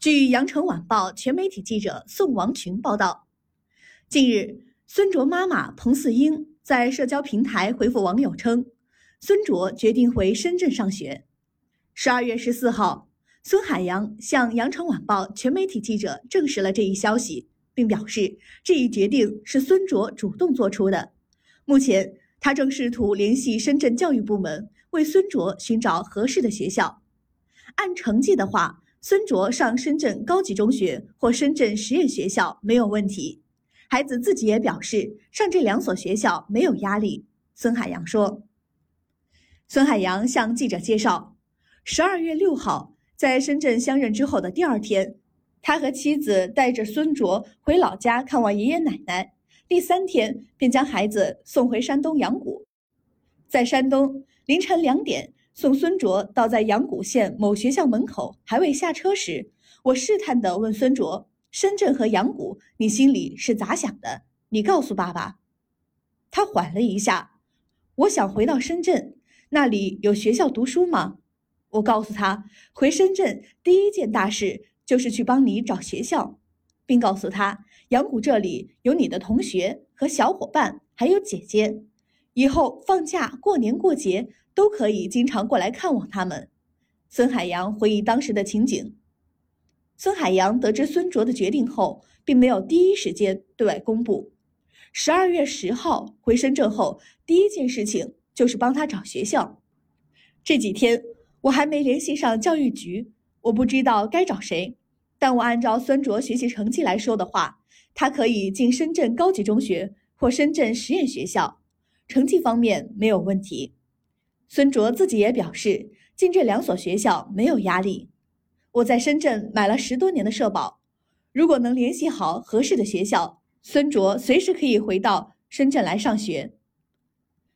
据羊城晚报全媒体记者宋王群报道，近日，孙卓妈妈彭四英在社交平台回复网友称，孙卓决定回深圳上学。十二月十四号，孙海洋向羊城晚报全媒体记者证实了这一消息，并表示这一决定是孙卓主动做出的。目前，他正试图联系深圳教育部门，为孙卓寻找合适的学校。按成绩的话，孙卓上深圳高级中学或深圳实验学校没有问题，孩子自己也表示上这两所学校没有压力。孙海洋说：“孙海洋向记者介绍，十二月六号在深圳相认之后的第二天，他和妻子带着孙卓回老家看望爷爷奶奶，第三天便将孩子送回山东阳谷，在山东凌晨两点。”送孙卓到在阳谷县某学校门口还未下车时，我试探地问孙卓：“深圳和阳谷，你心里是咋想的？你告诉爸爸。”他缓了一下：“我想回到深圳，那里有学校读书吗？”我告诉他：“回深圳第一件大事就是去帮你找学校，并告诉他阳谷这里有你的同学和小伙伴，还有姐姐，以后放假、过年过节。”都可以经常过来看望他们。孙海洋回忆当时的情景。孙海洋得知孙卓的决定后，并没有第一时间对外公布。十二月十号回深圳后，第一件事情就是帮他找学校。这几天我还没联系上教育局，我不知道该找谁。但我按照孙卓学习成绩来说的话，他可以进深圳高级中学或深圳实验学校，成绩方面没有问题。孙卓自己也表示，进这两所学校没有压力。我在深圳买了十多年的社保，如果能联系好合适的学校，孙卓随时可以回到深圳来上学。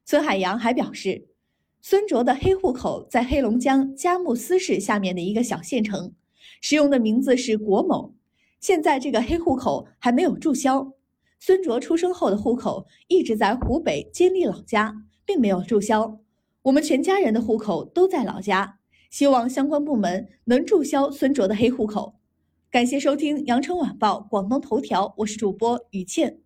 孙海洋还表示，孙卓的黑户口在黑龙江佳木斯市下面的一个小县城，使用的名字是国某。现在这个黑户口还没有注销。孙卓出生后的户口一直在湖北监利老家，并没有注销。我们全家人的户口都在老家，希望相关部门能注销孙卓的黑户口。感谢收听羊城晚报广东头条，我是主播于倩。